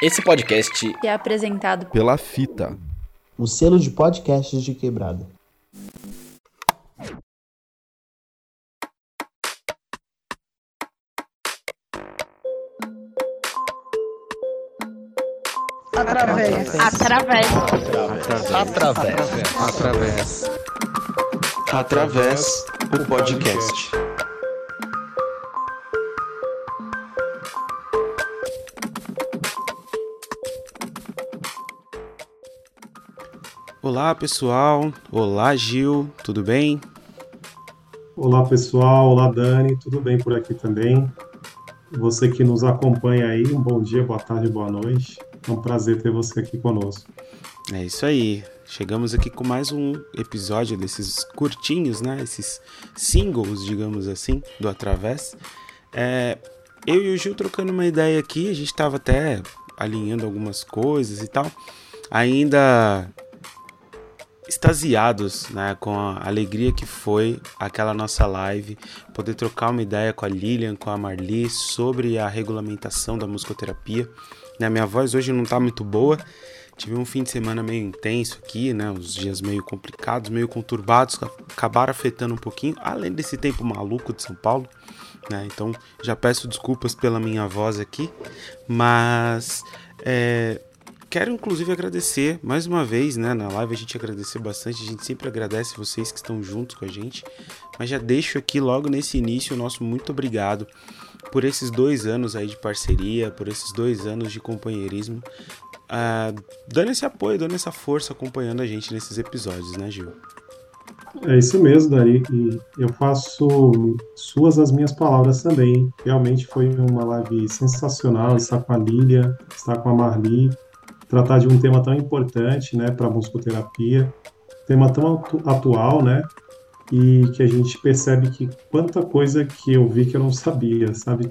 Esse podcast é apresentado pela Fita, o selo de podcasts de quebrada. Através. Através. Através. Através. Através o podcast. Olá pessoal, olá Gil, tudo bem? Olá pessoal, olá Dani, tudo bem por aqui também? Você que nos acompanha aí, um bom dia, boa tarde, boa noite. É um prazer ter você aqui conosco. É isso aí. Chegamos aqui com mais um episódio desses curtinhos, né? Esses singles, digamos assim, do Através. É, eu e o Gil trocando uma ideia aqui, a gente estava até alinhando algumas coisas e tal. Ainda extasiados né, com a alegria que foi aquela nossa live, poder trocar uma ideia com a Lilian, com a Marli sobre a regulamentação da musicoterapia. Né, minha voz hoje não está muito boa, tive um fim de semana meio intenso aqui, né, uns dias meio complicados, meio conturbados, acabaram afetando um pouquinho, além desse tempo maluco de São Paulo. Né, então já peço desculpas pela minha voz aqui, mas é, Quero inclusive agradecer mais uma vez, né? Na live a gente agradecer bastante, a gente sempre agradece vocês que estão juntos com a gente. Mas já deixo aqui logo nesse início o nosso muito obrigado por esses dois anos aí de parceria, por esses dois anos de companheirismo, uh, dando esse apoio, dando essa força, acompanhando a gente nesses episódios, né, Gil? É isso mesmo, Dari. E eu faço suas as minhas palavras também. Realmente foi uma live sensacional estar com a Lília, estar com a Marli tratar de um tema tão importante, né, para a musicoterapia, tema tão atu atual, né, e que a gente percebe que quanta coisa que eu vi que eu não sabia, sabe?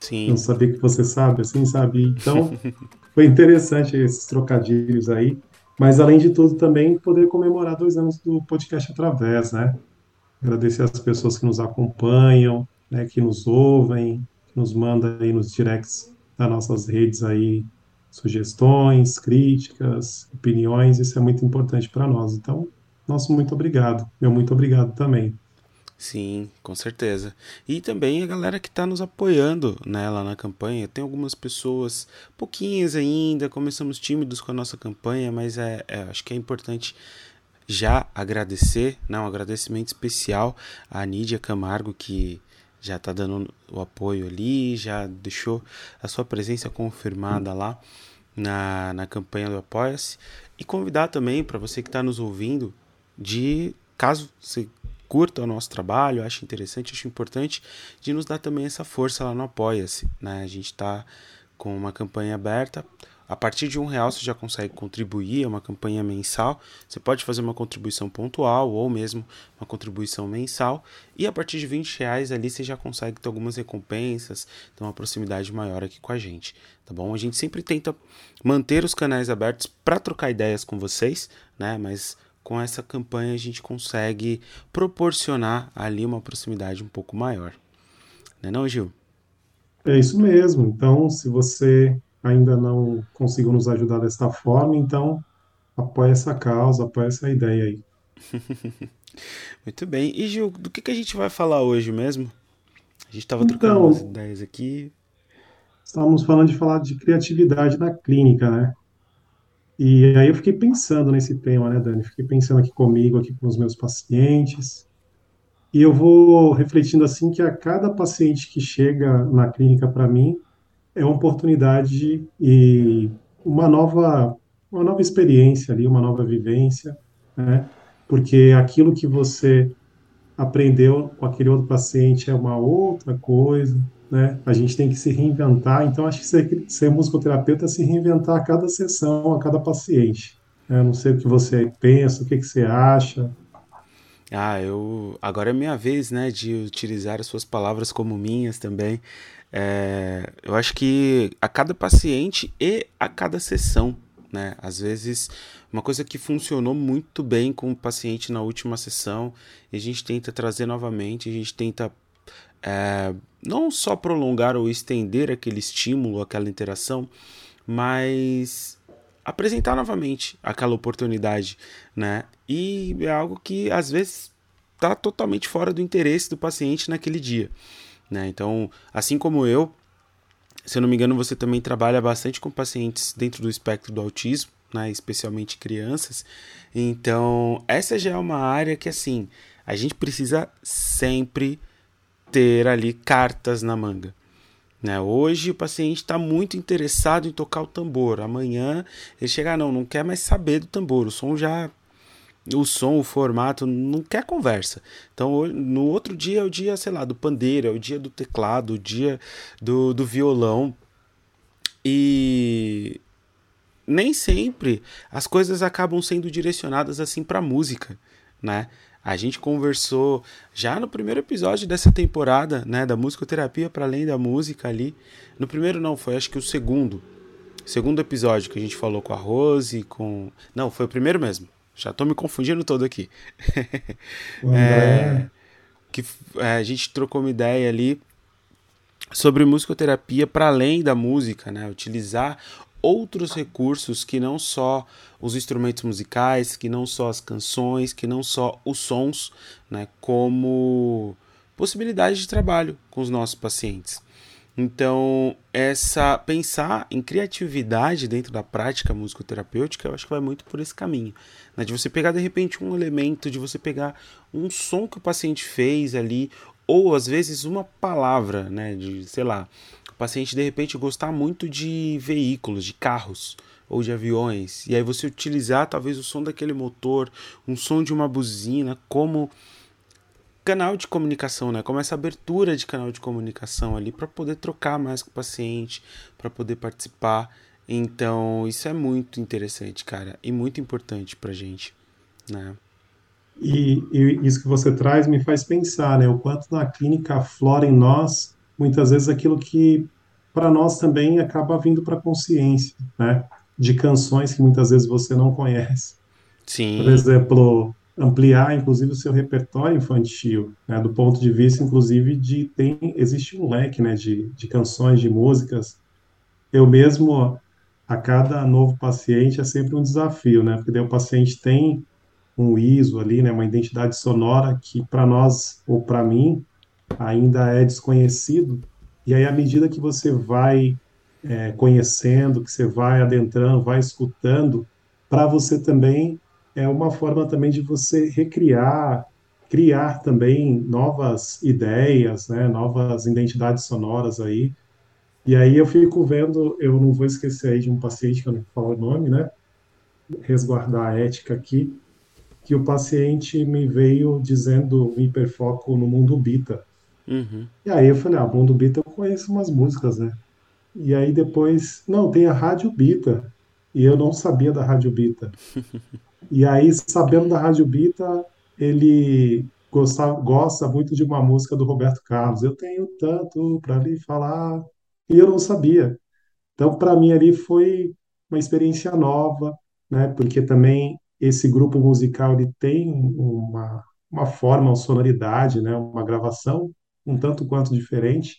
Sim. Não sabia que você sabe, assim, sabe? Então, foi interessante esses trocadilhos aí, mas além de tudo também poder comemorar dois anos do podcast através, né? Agradecer as pessoas que nos acompanham, né, que nos ouvem, que nos mandam aí nos directs das nossas redes aí sugestões, críticas, opiniões, isso é muito importante para nós. Então, nosso muito obrigado. Meu muito obrigado também. Sim, com certeza. E também a galera que está nos apoiando né, lá na campanha. Tem algumas pessoas, pouquinhas ainda, começamos tímidos com a nossa campanha, mas é, é acho que é importante já agradecer, né, um agradecimento especial à Nídia Camargo, que já está dando o apoio ali, já deixou a sua presença confirmada lá na, na campanha do Apoia-se. E convidar também para você que está nos ouvindo, de caso você curta o nosso trabalho, ache interessante, ache importante, de nos dar também essa força lá no Apoia-se. Né? A gente está com uma campanha aberta a partir de um real você já consegue contribuir, é uma campanha mensal. Você pode fazer uma contribuição pontual ou mesmo uma contribuição mensal. E a partir de 20 reais ali você já consegue ter algumas recompensas, ter uma proximidade maior aqui com a gente, tá bom? A gente sempre tenta manter os canais abertos para trocar ideias com vocês, né? Mas com essa campanha a gente consegue proporcionar ali uma proximidade um pouco maior. Não é não, Gil? É isso mesmo. Então, se você ainda não conseguiu nos ajudar dessa forma, então apoia essa causa, apoia essa ideia aí. Muito bem. E Gil, do que, que a gente vai falar hoje mesmo? A gente estava trocando então, umas ideias aqui. Estávamos falando de falar de criatividade na clínica, né? E aí eu fiquei pensando nesse tema, né, Dani? Fiquei pensando aqui comigo, aqui com os meus pacientes. E eu vou refletindo assim que a cada paciente que chega na clínica para mim, é uma oportunidade e uma nova, uma nova experiência ali, uma nova vivência, né? Porque aquilo que você aprendeu com aquele outro paciente é uma outra coisa, né? A gente tem que se reinventar. Então, acho que ser, ser musicoterapeuta é se reinventar a cada sessão, a cada paciente. Né? não sei o que você pensa, o que, que você acha. Ah, eu agora é minha vez, né, de utilizar as suas palavras como minhas também. É, eu acho que a cada paciente e a cada sessão, né? Às vezes, uma coisa que funcionou muito bem com o paciente na última sessão, a gente tenta trazer novamente, a gente tenta é, não só prolongar ou estender aquele estímulo, aquela interação, mas apresentar novamente aquela oportunidade, né? E é algo que às vezes está totalmente fora do interesse do paciente naquele dia, né? Então, assim como eu, se eu não me engano, você também trabalha bastante com pacientes dentro do espectro do autismo, né? Especialmente crianças. Então, essa já é uma área que assim a gente precisa sempre ter ali cartas na manga. Né? Hoje o paciente está muito interessado em tocar o tambor. Amanhã ele chega, não, não quer mais saber do tambor. O som já. O som, o formato, não quer conversa. Então, no outro dia é o dia, sei lá, do pandeiro, é o dia do teclado, o dia do, do violão. E nem sempre as coisas acabam sendo direcionadas assim para música, né? A gente conversou já no primeiro episódio dessa temporada, né, da musicoterapia para além da música ali. No primeiro não, foi acho que o segundo. Segundo episódio que a gente falou com a Rose, com Não, foi o primeiro mesmo. Já tô me confundindo todo aqui. é, que é, a gente trocou uma ideia ali sobre musicoterapia para além da música, né? Utilizar outros recursos que não só os instrumentos musicais, que não só as canções, que não só os sons, né, como possibilidade de trabalho com os nossos pacientes. Então, essa pensar em criatividade dentro da prática musicoterapêutica, eu acho que vai muito por esse caminho, né, de você pegar de repente um elemento, de você pegar um som que o paciente fez ali, ou às vezes uma palavra, né, de, sei lá, paciente de repente gostar muito de veículos, de carros ou de aviões, e aí você utilizar talvez o som daquele motor, um som de uma buzina como canal de comunicação, né? Como essa abertura de canal de comunicação ali para poder trocar mais com o paciente, para poder participar. Então, isso é muito interessante, cara, e muito importante pra gente, né? E, e, isso que você traz me faz pensar, né? O quanto na clínica aflora em nós muitas vezes aquilo que para nós também acaba vindo para a consciência, né? De canções que muitas vezes você não conhece. Sim. Por exemplo, ampliar inclusive o seu repertório infantil, né? Do ponto de vista inclusive de tem existe um leque, né? De, de canções, de músicas. Eu mesmo a cada novo paciente é sempre um desafio, né? Porque daí o paciente tem um ISO ali, né? Uma identidade sonora que para nós ou para mim ainda é desconhecido. E aí, à medida que você vai é, conhecendo, que você vai adentrando, vai escutando, para você também é uma forma também de você recriar, criar também novas ideias, né, novas identidades sonoras aí. E aí eu fico vendo, eu não vou esquecer aí de um paciente que eu não falo o nome, né, resguardar a ética aqui, que o paciente me veio dizendo um hiperfoco no mundo bita. Uhum. E aí eu falei, ah, Mundo Bita eu conheço umas músicas, né? E aí depois, não, tem a Rádio Bita. E eu não sabia da Rádio Bita. e aí, sabendo da Rádio Bita, ele gosta, gosta muito de uma música do Roberto Carlos. Eu tenho tanto para lhe falar. E eu não sabia. Então, para mim ali foi uma experiência nova, né? Porque também esse grupo musical ele tem uma, uma forma, uma sonoridade, né? Uma gravação um tanto quanto diferente.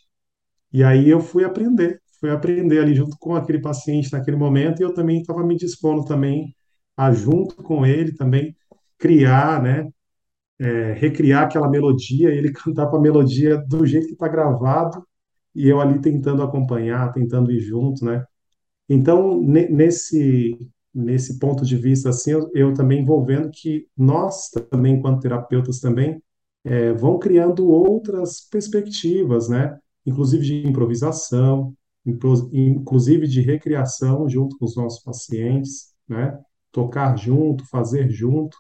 E aí eu fui aprender, fui aprender ali junto com aquele paciente naquele momento e eu também estava me dispondo também a junto com ele também criar, né, é, recriar aquela melodia, ele cantar com a melodia do jeito que está gravado e eu ali tentando acompanhar, tentando ir junto, né? Então nesse nesse ponto de vista assim, eu, eu também vou vendo que nós também enquanto terapeutas também é, vão criando outras perspectivas, né? Inclusive de improvisação, inclusive de recriação junto com os nossos pacientes, né? Tocar junto, fazer junto.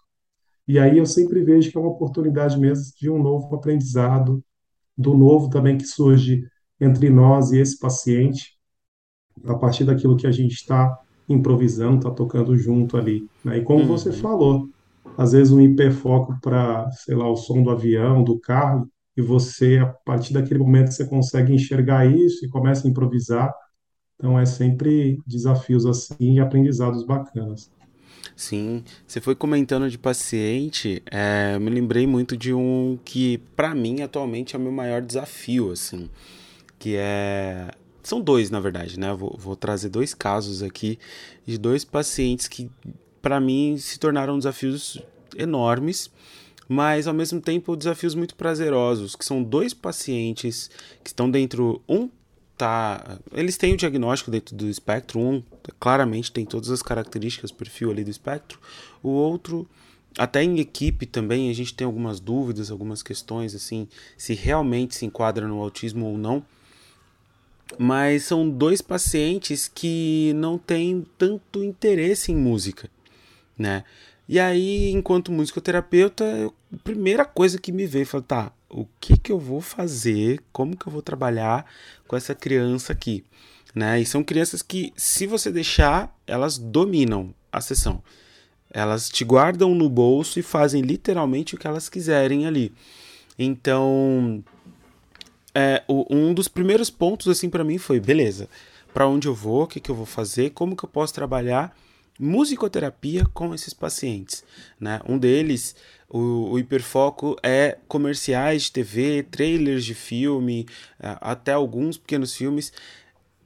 E aí eu sempre vejo que é uma oportunidade mesmo de um novo aprendizado, do novo também que surge entre nós e esse paciente, a partir daquilo que a gente está improvisando, está tocando junto ali. Né? E como uhum. você falou, às vezes um hiperfoco para, sei lá, o som do avião, do carro, e você, a partir daquele momento, você consegue enxergar isso e começa a improvisar. Então, é sempre desafios assim e aprendizados bacanas. Sim, você foi comentando de paciente, é, me lembrei muito de um que, para mim, atualmente é o meu maior desafio, assim, que é são dois, na verdade, né? Vou, vou trazer dois casos aqui de dois pacientes que, para mim, se tornaram desafios enormes, mas ao mesmo tempo desafios muito prazerosos, que são dois pacientes que estão dentro. Um tá. Eles têm o diagnóstico dentro do espectro, um claramente tem todas as características, perfil ali do espectro, o outro até em equipe também a gente tem algumas dúvidas, algumas questões assim, se realmente se enquadra no autismo ou não. Mas são dois pacientes que não têm tanto interesse em música, né? E aí, enquanto musicoterapeuta, a primeira coisa que me veio foi, tá, o que que eu vou fazer? Como que eu vou trabalhar com essa criança aqui? Né? E são crianças que, se você deixar, elas dominam a sessão. Elas te guardam no bolso e fazem literalmente o que elas quiserem ali. Então, é, um dos primeiros pontos assim para mim foi, beleza, para onde eu vou, o que, que eu vou fazer, como que eu posso trabalhar musicoterapia com esses pacientes, né? Um deles, o, o hiperfoco é comerciais de TV, trailers de filme, até alguns pequenos filmes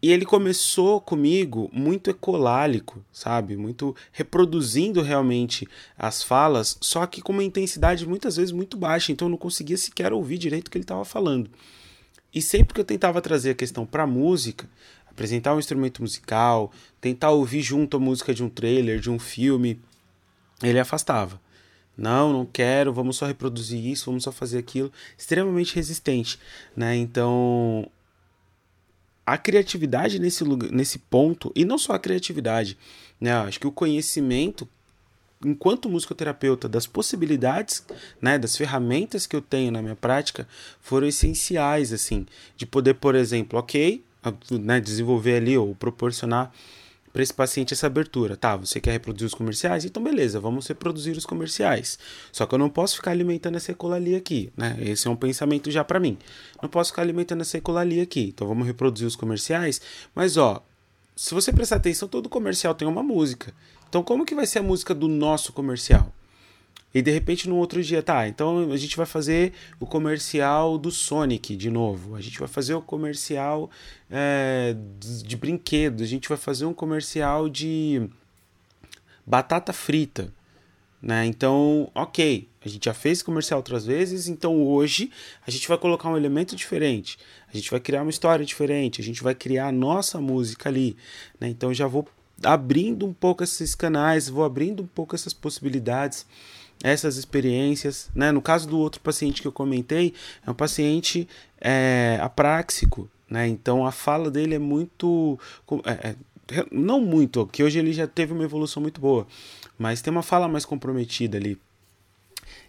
e ele começou comigo muito ecolálico, sabe? Muito reproduzindo realmente as falas, só que com uma intensidade muitas vezes muito baixa, então eu não conseguia sequer ouvir direito o que ele estava falando. E sempre que eu tentava trazer a questão para música, apresentar um instrumento musical, tentar ouvir junto a música de um trailer, de um filme, ele afastava. Não, não quero, vamos só reproduzir isso, vamos só fazer aquilo. Extremamente resistente, né? Então, a criatividade nesse, lugar, nesse ponto, e não só a criatividade, né? Acho que o conhecimento, enquanto musicoterapeuta, das possibilidades, né, das ferramentas que eu tenho na minha prática, foram essenciais, assim, de poder, por exemplo, ok, né, desenvolver ali ou proporcionar para esse paciente essa abertura. Tá, você quer reproduzir os comerciais? Então beleza, vamos reproduzir os comerciais. Só que eu não posso ficar alimentando essa ecolalia aqui, né? Esse é um pensamento já para mim. Não posso ficar alimentando essa ecolalia aqui. Então vamos reproduzir os comerciais, mas ó, se você prestar atenção, todo comercial tem uma música. Então como que vai ser a música do nosso comercial? E de repente no outro dia, tá, então a gente vai fazer o comercial do Sonic de novo. A gente vai fazer o comercial é, de, brinquedo. A gente vai fazer um comercial de batata frita. Né? Então, ok, a gente já fez comercial outras vezes, então hoje a gente vai colocar um elemento diferente, a gente vai criar uma história diferente, a gente vai criar a nossa música ali. Né? Então já vou abrindo um pouco esses canais, vou abrindo um pouco essas possibilidades essas experiências. Né? No caso do outro paciente que eu comentei, é um paciente é, apráxico, né? então a fala dele é muito. É, é, não muito, que hoje ele já teve uma evolução muito boa, mas tem uma fala mais comprometida ali.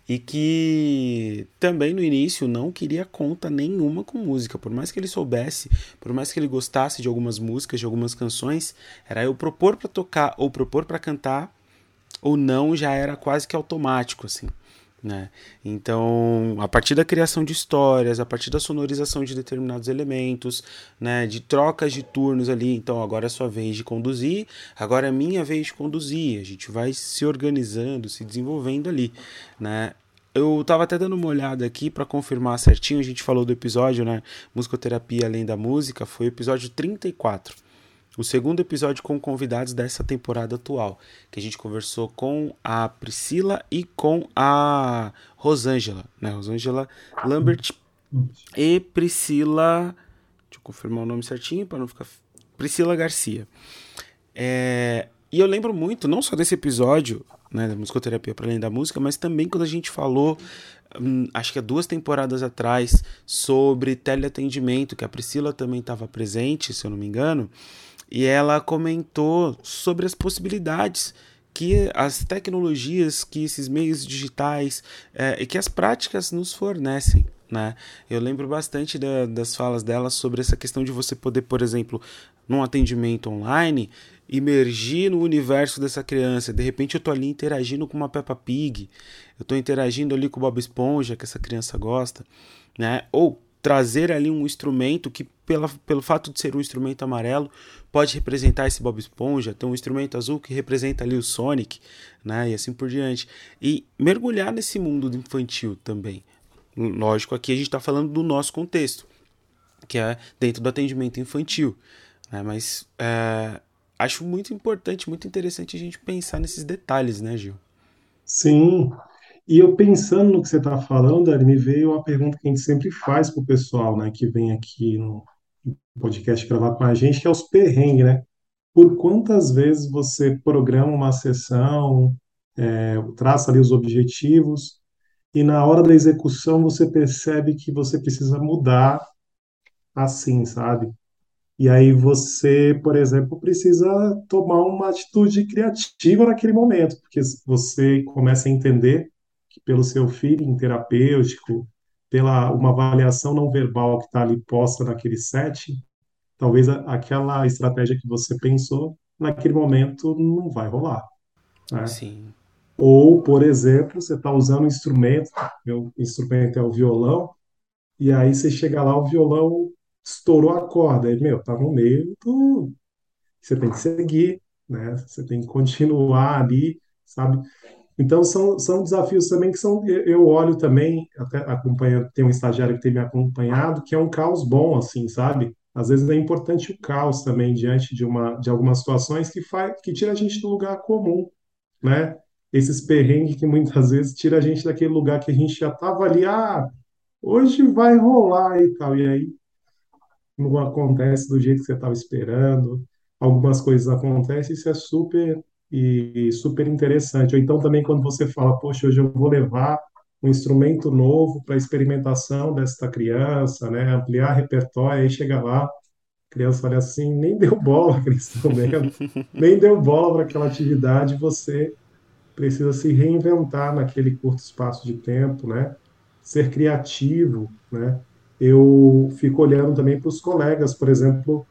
E que também no início não queria conta nenhuma com música, por mais que ele soubesse, por mais que ele gostasse de algumas músicas, de algumas canções, era eu propor para tocar ou propor para cantar ou não já era quase que automático, assim. Né? Então, a partir da criação de histórias, a partir da sonorização de determinados elementos, né, de trocas de turnos ali, então agora é sua vez de conduzir, agora é minha vez de conduzir. A gente vai se organizando, se desenvolvendo ali, né? Eu estava até dando uma olhada aqui para confirmar certinho, a gente falou do episódio, né, Musicoterapia além da música, foi o episódio 34 o segundo episódio com convidados dessa temporada atual, que a gente conversou com a Priscila e com a Rosângela, né? Rosângela Lambert e Priscila. Deixa eu confirmar o nome certinho para não ficar. Priscila Garcia. É, e eu lembro muito, não só desse episódio, né, da musicoterapia para além da música, mas também quando a gente falou, hum, acho que há duas temporadas atrás, sobre teleatendimento, que a Priscila também estava presente, se eu não me engano e ela comentou sobre as possibilidades que as tecnologias, que esses meios digitais é, e que as práticas nos fornecem. Né? Eu lembro bastante da, das falas dela sobre essa questão de você poder, por exemplo, num atendimento online, imergir no universo dessa criança. De repente eu estou ali interagindo com uma Peppa Pig, eu estou interagindo ali com o Bob Esponja, que essa criança gosta, né? Ou trazer ali um instrumento que, pela, pelo fato de ser um instrumento amarelo, pode representar esse Bob Esponja, tem um instrumento azul que representa ali o Sonic, né, e assim por diante. E mergulhar nesse mundo infantil também. Lógico, aqui a gente está falando do nosso contexto. que é dentro do atendimento infantil. Né? Mas é, acho muito importante, muito interessante a gente pensar nesses detalhes, né, Gil? Sim. E eu pensando no que você está falando, me veio uma pergunta que a gente sempre faz para o pessoal, né, que vem aqui no podcast gravar com a gente, que é os perrengues, né? Por quantas vezes você programa uma sessão, é, traça ali os objetivos, e na hora da execução você percebe que você precisa mudar assim, sabe? E aí você, por exemplo, precisa tomar uma atitude criativa naquele momento, porque você começa a entender pelo seu feeling terapêutico, pela uma avaliação não verbal que está ali posta naquele set, talvez a- aquela estratégia que você pensou naquele momento não vai rolar, né? Sim. Ou, por exemplo, você está usando um instrumento, meu instrumento é o violão, e aí você chega lá, o violão estourou a corda, aí, meu, tá no meio do... Você tem que seguir, né? Você tem que continuar ali, sabe? Então, são, são desafios também que são... Eu olho também, até acompanhando, tem um estagiário que tem me acompanhado, que é um caos bom, assim, sabe? Às vezes é importante o caos também diante de uma, de algumas situações que faz, que tira a gente do lugar comum, né? Esses perrengues que muitas vezes tira a gente daquele lugar que a gente já estava ali, ah, hoje vai rolar e tal, e aí não acontece do jeito que você estava esperando, algumas coisas acontecem, isso é super e super interessante. Ou então também quando você fala, poxa, hoje eu vou levar um instrumento novo para experimentação desta criança, né, ampliar repertório, aí chega lá, a criança olha assim, nem deu bola para instrumento, nem deu bola para aquela atividade, você precisa se reinventar naquele curto espaço de tempo, né? Ser criativo, né? Eu fico olhando também para os colegas, por exemplo,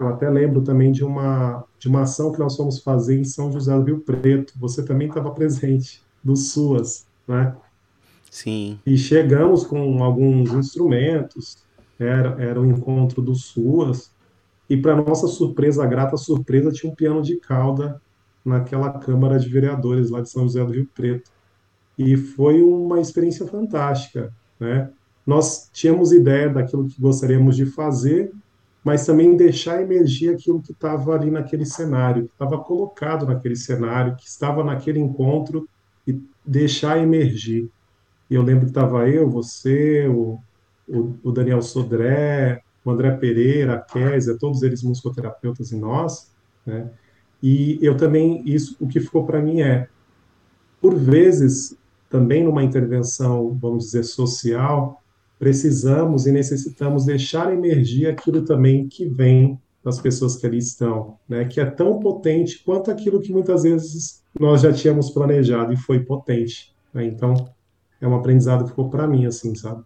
eu até lembro também de uma de uma ação que nós fomos fazer em São José do Rio Preto. Você também estava presente, do SUAS, né? Sim. E chegamos com alguns instrumentos, era, era o encontro do SUAS, e para nossa surpresa, grata surpresa, tinha um piano de cauda naquela Câmara de Vereadores lá de São José do Rio Preto. E foi uma experiência fantástica, né? Nós tínhamos ideia daquilo que gostaríamos de fazer, mas também deixar emergir aquilo que estava ali naquele cenário, que estava colocado naquele cenário, que estava naquele encontro, e deixar emergir. E eu lembro que estava eu, você, o, o, o Daniel Sodré, o André Pereira, a Kézia, todos eles musicoterapeutas e nós, né? E eu também, isso, o que ficou para mim é, por vezes, também numa intervenção, vamos dizer, social, precisamos e necessitamos deixar emergir aquilo também que vem das pessoas que ali estão, né? Que é tão potente quanto aquilo que muitas vezes nós já tínhamos planejado e foi potente, né? Então, é um aprendizado que ficou para mim, assim, sabe?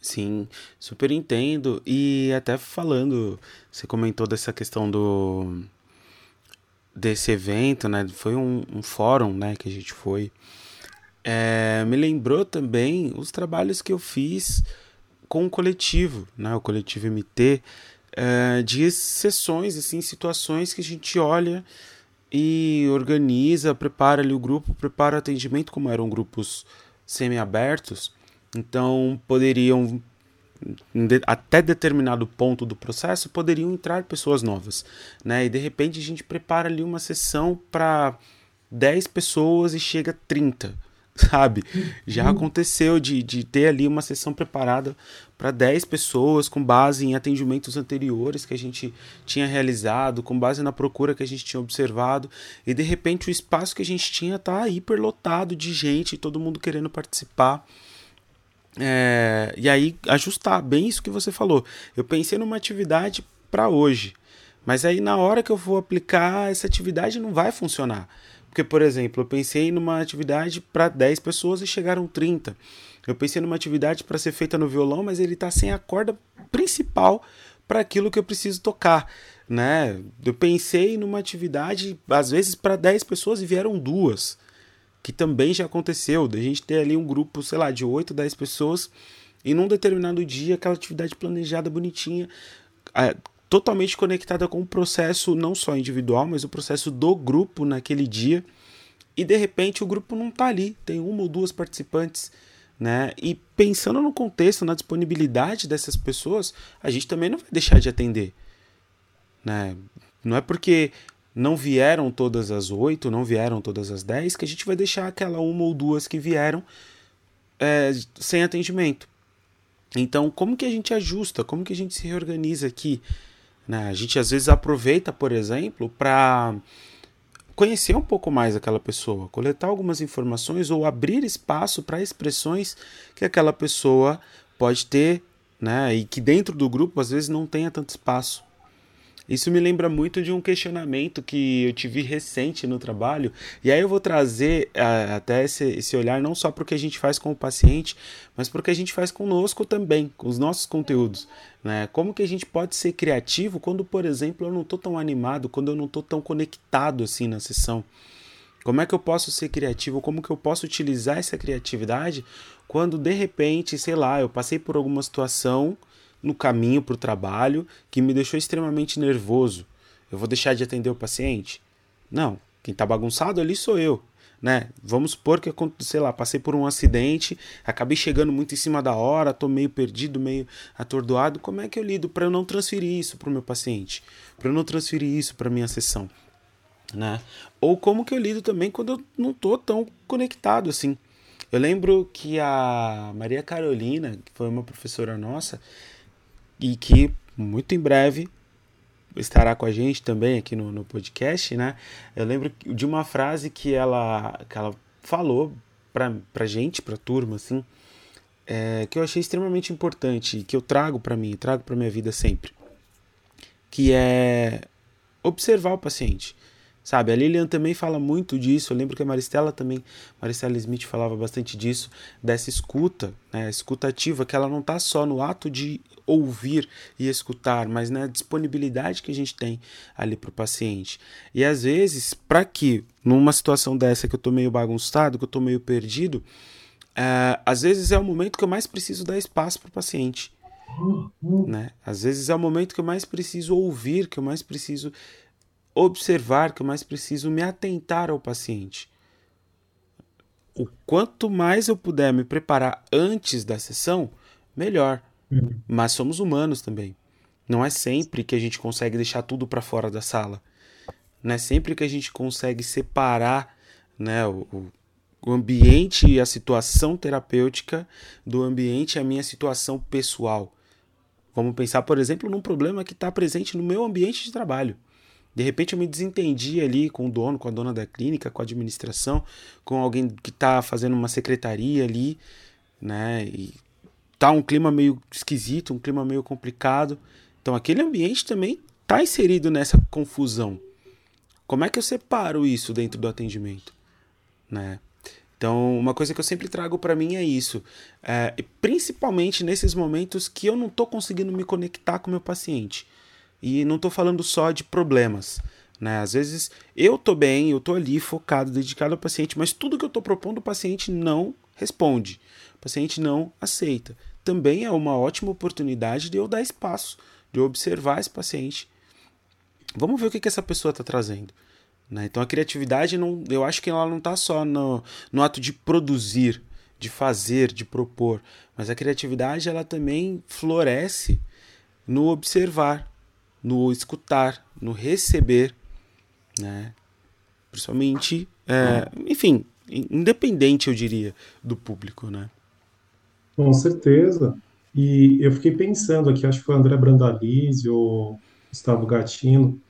Sim, super entendo. E até falando, você comentou dessa questão do desse evento, né? Foi um, um fórum, né, que a gente foi. É, me lembrou também os trabalhos que eu fiz com o coletivo, né? O coletivo MT, é, de sessões, assim, situações que a gente olha e organiza, prepara ali o grupo, prepara o atendimento, como eram grupos semi-abertos, então poderiam até determinado ponto do processo poderiam entrar pessoas novas, né? E de repente a gente prepara ali uma sessão para 10 pessoas e chega 30, sabe? Já aconteceu de, de ter ali uma sessão preparada para 10 pessoas com base em atendimentos anteriores que a gente tinha realizado, com base na procura que a gente tinha observado, e de repente o espaço que a gente tinha tá hiperlotado de gente, todo mundo querendo participar. É, e aí ajustar bem isso que você falou. Eu pensei numa atividade para hoje, mas aí na hora que eu vou aplicar essa atividade não vai funcionar. Porque, por exemplo, eu pensei numa atividade para 10 pessoas e chegaram 30. Eu pensei numa atividade para ser feita no violão, mas ele está sem a corda principal para aquilo que eu preciso tocar, né? Eu pensei numa atividade às vezes para 10 pessoas e vieram duas que também já aconteceu, da gente ter ali um grupo, sei lá, de 8, 10 pessoas, e num determinado dia, aquela atividade planejada, bonitinha, totalmente conectada com o processo, não só individual, mas o processo do grupo naquele dia, e de repente o grupo não tá ali, tem uma ou duas participantes, né? E pensando no contexto, na disponibilidade dessas pessoas, a gente também não vai deixar de atender, né? Não é porque não vieram todas as oito, não vieram todas as dez, que a gente vai deixar aquela uma ou duas que vieram é, sem atendimento. Então, como que a gente ajusta? Como que a gente se reorganiza aqui? Né? A gente às vezes aproveita, por exemplo, para conhecer um pouco mais aquela pessoa, coletar algumas informações ou abrir espaço para expressões que aquela pessoa pode ter, né? E que dentro do grupo às vezes não tenha tanto espaço. Isso me lembra muito de um questionamento que eu tive recente no trabalho, e aí eu vou trazer uh, até esse, esse olhar não só para o que a gente faz com o paciente, mas para o que a gente faz conosco também, com os nossos conteúdos. Né? Como que a gente pode ser criativo quando, por exemplo, eu não estou tão animado, quando eu não estou tão conectado assim na sessão? Como é que eu posso ser criativo? Como que eu posso utilizar essa criatividade quando de repente, sei lá, eu passei por alguma situação no caminho para o trabalho que me deixou extremamente nervoso. Eu vou deixar de atender o paciente? Não. Quem está bagunçado ali sou eu. Né? Vamos supor que, sei lá, passei por um acidente, acabei chegando muito em cima da hora, estou meio perdido, meio atordoado. Como é que eu lido para eu não transferir isso para o meu paciente? Para eu não transferir isso para minha sessão? Né? Ou como que eu lido também quando eu não estou tão conectado assim? Eu lembro que a Maria Carolina, que foi uma professora nossa, e que muito em breve estará com a gente também aqui no, no podcast, né? Eu lembro de uma frase que ela, que ela falou pra, pra gente, pra turma, assim, é, que eu achei extremamente importante que eu trago para mim, trago para minha vida sempre, que é observar o paciente. Sabe, a Lilian também fala muito disso. Eu lembro que a Maristela também, Maristela Smith falava bastante disso, dessa escuta, né, escuta ativa, que ela não está só no ato de ouvir e escutar, mas na disponibilidade que a gente tem ali para o paciente. E às vezes, para que numa situação dessa que eu estou meio bagunçado, que eu estou meio perdido, é, às vezes é o momento que eu mais preciso dar espaço para o paciente. Né? Às vezes é o momento que eu mais preciso ouvir, que eu mais preciso observar, que eu mais preciso me atentar ao paciente. O quanto mais eu puder me preparar antes da sessão, melhor. Uhum. Mas somos humanos também. Não é sempre que a gente consegue deixar tudo para fora da sala. Não é sempre que a gente consegue separar né, o, o ambiente e a situação terapêutica do ambiente e a minha situação pessoal. Vamos pensar, por exemplo, num problema que está presente no meu ambiente de trabalho. De repente eu me desentendi ali com o dono, com a dona da clínica, com a administração, com alguém que está fazendo uma secretaria ali, né? E tá um clima meio esquisito, um clima meio complicado. Então aquele ambiente também está inserido nessa confusão. Como é que eu separo isso dentro do atendimento, né? Então, uma coisa que eu sempre trago para mim é isso, é, principalmente nesses momentos que eu não estou conseguindo me conectar com o meu paciente. E não estou falando só de problemas. Né? Às vezes eu estou bem, eu estou ali focado, dedicado ao paciente, mas tudo que eu estou propondo o paciente não responde, o paciente não aceita. Também é uma ótima oportunidade de eu dar espaço, de eu observar esse paciente. Vamos ver o que, que essa pessoa está trazendo. Né? Então a criatividade, não, eu acho que ela não está só no, no ato de produzir, de fazer, de propor, mas a criatividade ela também floresce no observar, no escutar, no receber, né? Principalmente, é, enfim, independente, eu diria, do público, né? Com certeza. E eu fiquei pensando aqui, acho que foi o André Brandalize ou Gustavo Gatino,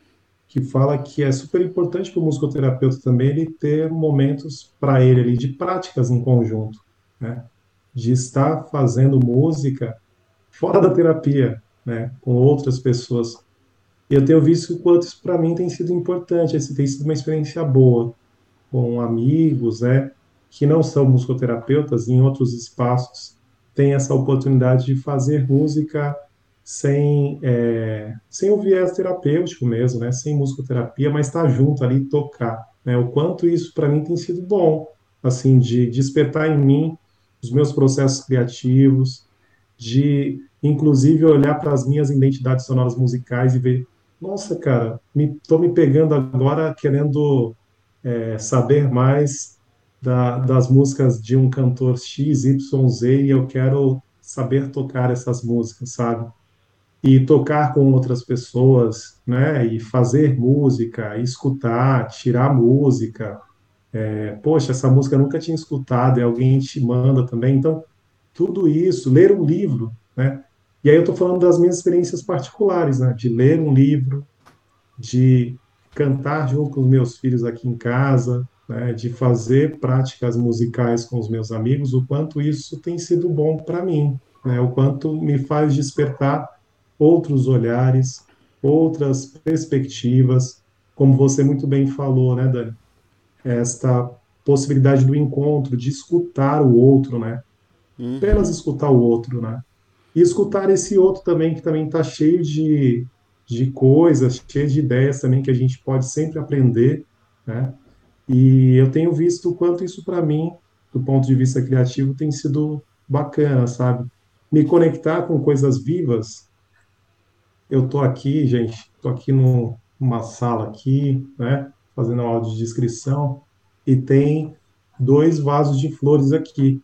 que fala que é super importante para o musicoterapeuta também ele ter momentos para ele ali de práticas em conjunto, né? De estar fazendo música fora da terapia, né? Com outras pessoas eu tenho visto o quanto isso para mim tem sido importante, esse tem sido uma experiência boa com amigos, né, que não são musicoterapeutas, em outros espaços tem essa oportunidade de fazer música sem é, sem o viés terapêutico mesmo, né, sem musicoterapia, mas estar tá junto ali tocar, né, o quanto isso para mim tem sido bom, assim, de despertar em mim os meus processos criativos, de inclusive olhar para as minhas identidades sonoras musicais e ver nossa, cara, me, tô me pegando agora querendo é, saber mais da, das músicas de um cantor X, Y, Z e eu quero saber tocar essas músicas, sabe? E tocar com outras pessoas, né? E fazer música, escutar, tirar música. É, poxa, essa música eu nunca tinha escutado e alguém te manda também. Então, tudo isso, ler um livro, né? E aí eu estou falando das minhas experiências particulares, né? De ler um livro, de cantar junto com os meus filhos aqui em casa, né? De fazer práticas musicais com os meus amigos, o quanto isso tem sido bom para mim, né? O quanto me faz despertar outros olhares, outras perspectivas, como você muito bem falou, né, Dani? Esta possibilidade do encontro, de escutar o outro, né? Uhum. Apenas escutar o outro, né? E escutar esse outro também, que também está cheio de, de coisas, cheio de ideias também que a gente pode sempre aprender, né? E eu tenho visto o quanto isso para mim, do ponto de vista criativo, tem sido bacana, sabe? Me conectar com coisas vivas. Eu tô aqui, gente, tô aqui numa sala aqui, né? Fazendo aula de descrição e tem dois vasos de flores aqui.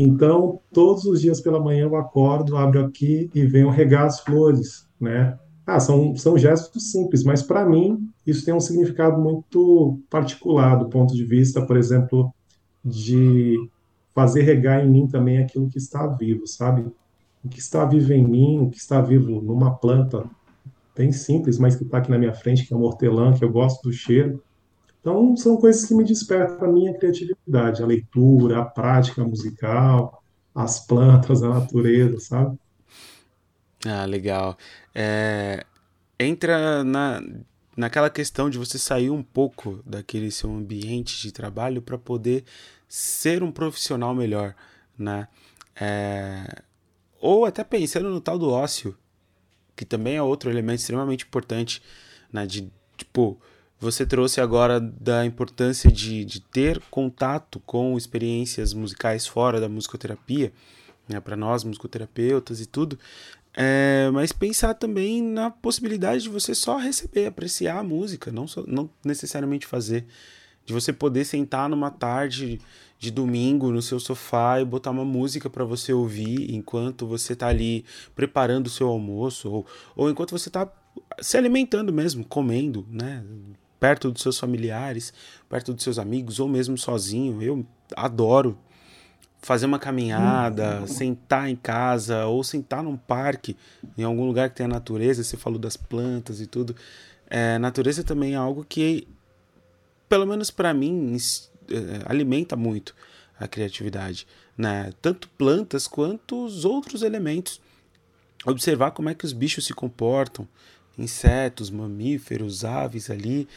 Então, todos os dias pela manhã eu acordo, abro aqui e venho regar as flores, né? Ah, são, são gestos simples, mas para mim isso tem um significado muito particular do ponto de vista, por exemplo, de fazer regar em mim também aquilo que está vivo, sabe? O que está vivo em mim, o que está vivo numa planta bem simples, mas que está aqui na minha frente, que é um hortelã, que eu gosto do cheiro. Então, são coisas que me despertam a minha criatividade, a leitura, a prática musical, as plantas, a natureza, sabe? Ah, legal. É, entra na, naquela questão de você sair um pouco daquele seu ambiente de trabalho para poder ser um profissional melhor, né? É, ou até pensando no tal do ócio, que também é outro elemento extremamente importante, né? De, tipo, você trouxe agora da importância de, de ter contato com experiências musicais fora da musicoterapia, né, para nós musicoterapeutas e tudo, é, mas pensar também na possibilidade de você só receber, apreciar a música, não, só, não necessariamente fazer. De você poder sentar numa tarde de domingo no seu sofá e botar uma música para você ouvir enquanto você está ali preparando o seu almoço ou, ou enquanto você está se alimentando mesmo, comendo, né? Perto dos seus familiares, perto dos seus amigos, ou mesmo sozinho. Eu adoro fazer uma caminhada, sentar em casa, ou sentar num parque, em algum lugar que tenha natureza. Você falou das plantas e tudo. É, natureza também é algo que, pelo menos para mim, é, alimenta muito a criatividade, né? Tanto plantas quanto os outros elementos. Observar como é que os bichos se comportam, insetos, mamíferos, aves ali,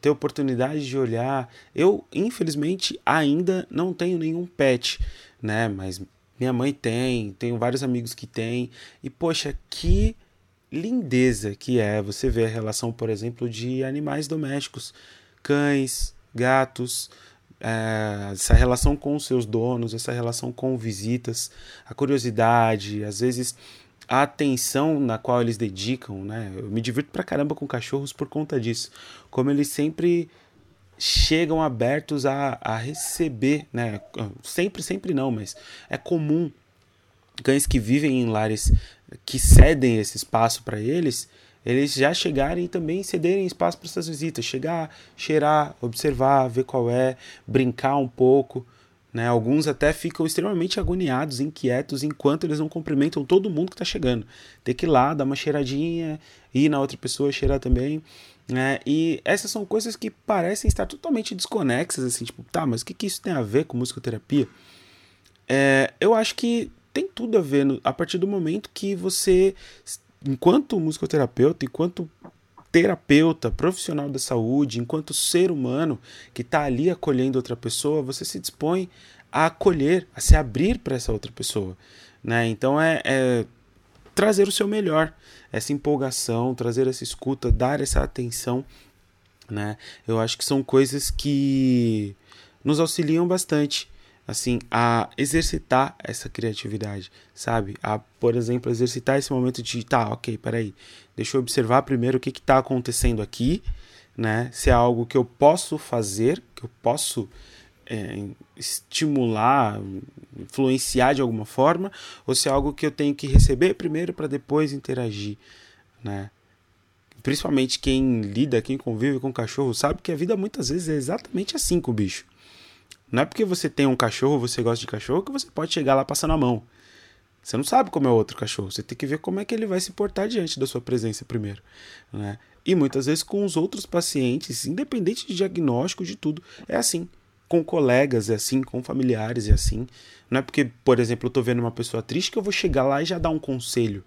ter oportunidade de olhar. Eu, infelizmente, ainda não tenho nenhum pet, né? Mas minha mãe tem, tenho vários amigos que têm. E, poxa, que lindeza que é você ver a relação, por exemplo, de animais domésticos, cães, gatos, é, essa relação com os seus donos, essa relação com visitas, a curiosidade, às vezes a atenção na qual eles dedicam, né? Eu me divirto pra caramba com cachorros por conta disso. Como eles sempre chegam abertos a, a receber, né? Sempre, sempre não, mas é comum cães que vivem em lares que cedem esse espaço para eles, eles já chegarem e também cederem espaço para essas visitas, chegar, cheirar, observar, ver qual é, brincar um pouco. Né? Alguns até ficam extremamente agoniados, inquietos, enquanto eles não cumprimentam todo mundo que está chegando. Tem que ir lá, dar uma cheiradinha, ir na outra pessoa cheirar também. Né? E essas são coisas que parecem estar totalmente desconexas, assim, tipo, tá, mas o que, que isso tem a ver com musicoterapia? É, eu acho que tem tudo a ver no, a partir do momento que você, enquanto musicoterapeuta, enquanto terapeuta, profissional da saúde, enquanto ser humano que está ali acolhendo outra pessoa, você se dispõe a acolher, a se abrir para essa outra pessoa. Né? Então é, é trazer o seu melhor, essa empolgação, trazer essa escuta, dar essa atenção. Né? Eu acho que são coisas que nos auxiliam bastante assim, a exercitar essa criatividade, sabe? A, por exemplo, exercitar esse momento de, tá, ok, peraí, deixa eu observar primeiro o que está acontecendo aqui, né? Se é algo que eu posso fazer, que eu posso é, estimular, influenciar de alguma forma, ou se é algo que eu tenho que receber primeiro para depois interagir, né? Principalmente quem lida, quem convive com cachorro, sabe que a vida muitas vezes é exatamente assim com o bicho. Não é porque você tem um cachorro, você gosta de cachorro, que você pode chegar lá passando a mão. Você não sabe como é outro cachorro. Você tem que ver como é que ele vai se portar diante da sua presença primeiro. Né? E muitas vezes com os outros pacientes, independente de diagnóstico, de tudo, é assim. Com colegas é assim, com familiares é assim. Não é porque, por exemplo, eu estou vendo uma pessoa triste que eu vou chegar lá e já dar um conselho.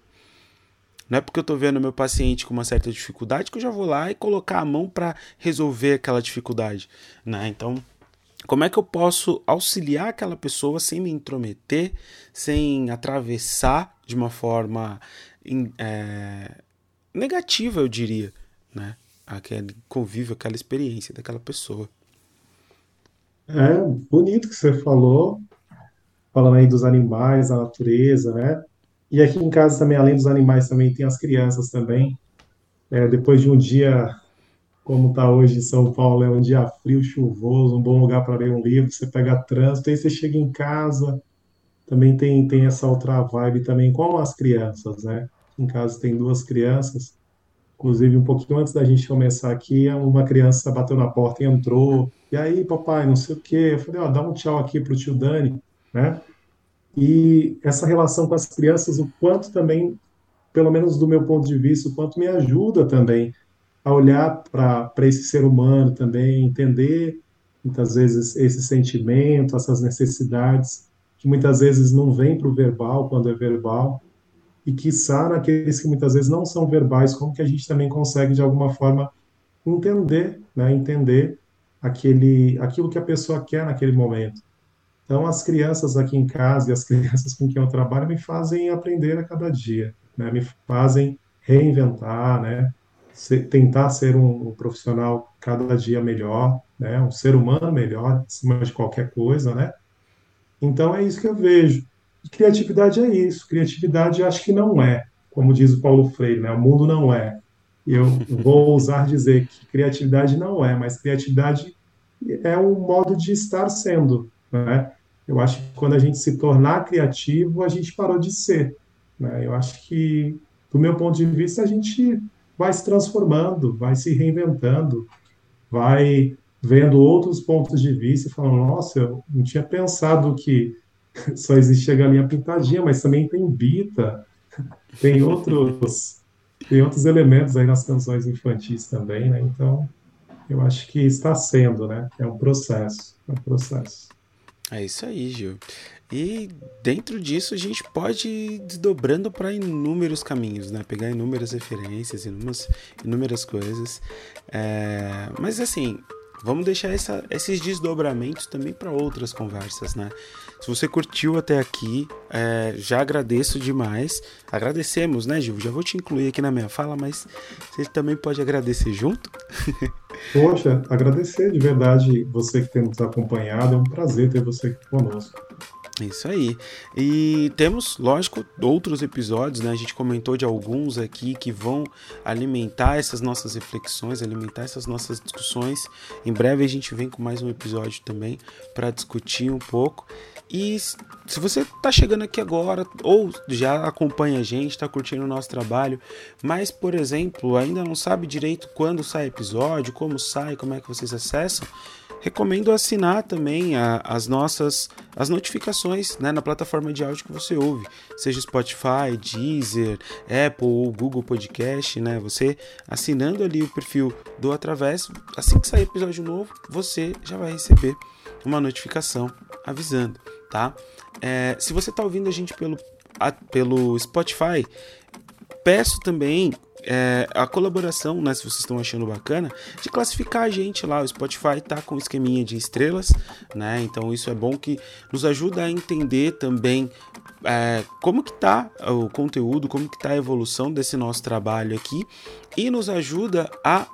Não é porque eu estou vendo meu paciente com uma certa dificuldade que eu já vou lá e colocar a mão para resolver aquela dificuldade. Né? Então, como é que eu posso auxiliar aquela pessoa sem me intrometer, sem atravessar de uma forma é, negativa, eu diria, né? Aquele convívio, aquela experiência daquela pessoa. É bonito que você falou, falando aí dos animais, da natureza, né? E aqui em casa também, além dos animais, também tem as crianças também. É, depois de um dia como está hoje em São Paulo, é um dia frio, chuvoso, um bom lugar para ler um livro, você pega trânsito, aí você chega em casa, também tem, tem essa outra vibe também com as crianças, né? Em casa tem duas crianças, inclusive um pouquinho antes da gente começar aqui, uma criança bateu na porta e entrou, e aí, papai, não sei o quê, eu falei, ó, dá um tchau aqui pro tio Dani, né? E essa relação com as crianças, o quanto também, pelo menos do meu ponto de vista, o quanto me ajuda também a olhar para esse ser humano também, entender muitas vezes esse sentimento, essas necessidades, que muitas vezes não vêm para o verbal quando é verbal, e que naqueles que muitas vezes não são verbais, como que a gente também consegue de alguma forma entender, né, entender aquele, aquilo que a pessoa quer naquele momento. Então, as crianças aqui em casa e as crianças com quem eu trabalho me fazem aprender a cada dia, né, me fazem reinventar, né, ser, tentar ser um, um, profissional cada dia melhor, né? um ser humano melhor, acima de qualquer coisa, né? Então é isso que eu vejo. E criatividade é isso. Criatividade acho que não é, como diz o Paulo Freire, né? O mundo não é. Eu vou ousar dizer que criatividade não é, mas criatividade é um modo de estar sendo, né? Eu acho que quando a gente se tornar criativo, a gente parou de ser. Né? Eu acho que, do meu ponto de vista, a gente vai se transformando, vai se reinventando, vai vendo outros pontos de vista e falando, nossa, eu não tinha pensado que só existia galinha pintadinha, mas também tem bita, tem outros, tem outros elementos aí nas canções infantis também, né? Então, eu acho que está sendo, né? É um processo, é um processo. É isso aí, Gil. E dentro disso a gente pode ir desdobrando para inúmeros caminhos, né? Pegar inúmeras referências, inúmeras, inúmeras coisas. É... Mas assim, vamos deixar essa, esses desdobramentos também para outras conversas, né? Se você curtiu até aqui, é, já agradeço demais. Agradecemos, né, Gil? Já vou te incluir aqui na minha fala, mas você também pode agradecer junto. Poxa, agradecer de verdade você que tem nos acompanhado. É um prazer ter você aqui conosco. Isso aí. E temos, lógico, outros episódios, né? A gente comentou de alguns aqui que vão alimentar essas nossas reflexões, alimentar essas nossas discussões. Em breve a gente vem com mais um episódio também para discutir um pouco. E se você está chegando aqui agora ou já acompanha a gente, está curtindo o nosso trabalho, mas, por exemplo, ainda não sabe direito quando sai episódio, como sai, como é que vocês acessam, recomendo assinar também a, as nossas as notificações né, na plataforma de áudio que você ouve, seja Spotify, Deezer, Apple ou Google Podcast, né? Você assinando ali o perfil do Através, assim que sair episódio novo, você já vai receber uma notificação avisando, tá? É, se você está ouvindo a gente pelo, a, pelo Spotify, peço também é, a colaboração, né, se vocês estão achando bacana, de classificar a gente lá. O Spotify tá com esqueminha de estrelas, né? Então isso é bom que nos ajuda a entender também é, como que tá o conteúdo, como que tá a evolução desse nosso trabalho aqui e nos ajuda a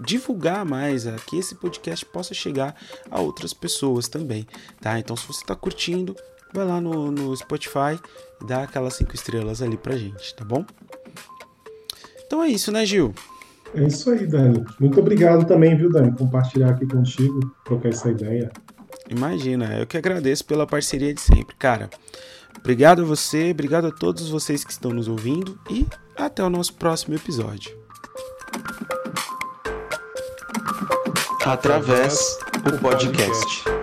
divulgar mais, a que esse podcast possa chegar a outras pessoas também, tá? Então se você está curtindo, vai lá no, no Spotify e dá aquelas cinco estrelas ali pra gente, tá bom? Então é isso, né, Gil? É isso aí, Dani. Muito obrigado também, viu, Dani, compartilhar aqui contigo, trocar essa ideia. Imagina, eu que agradeço pela parceria de sempre, cara. Obrigado a você, obrigado a todos vocês que estão nos ouvindo e até o nosso próximo episódio. Através o podcast.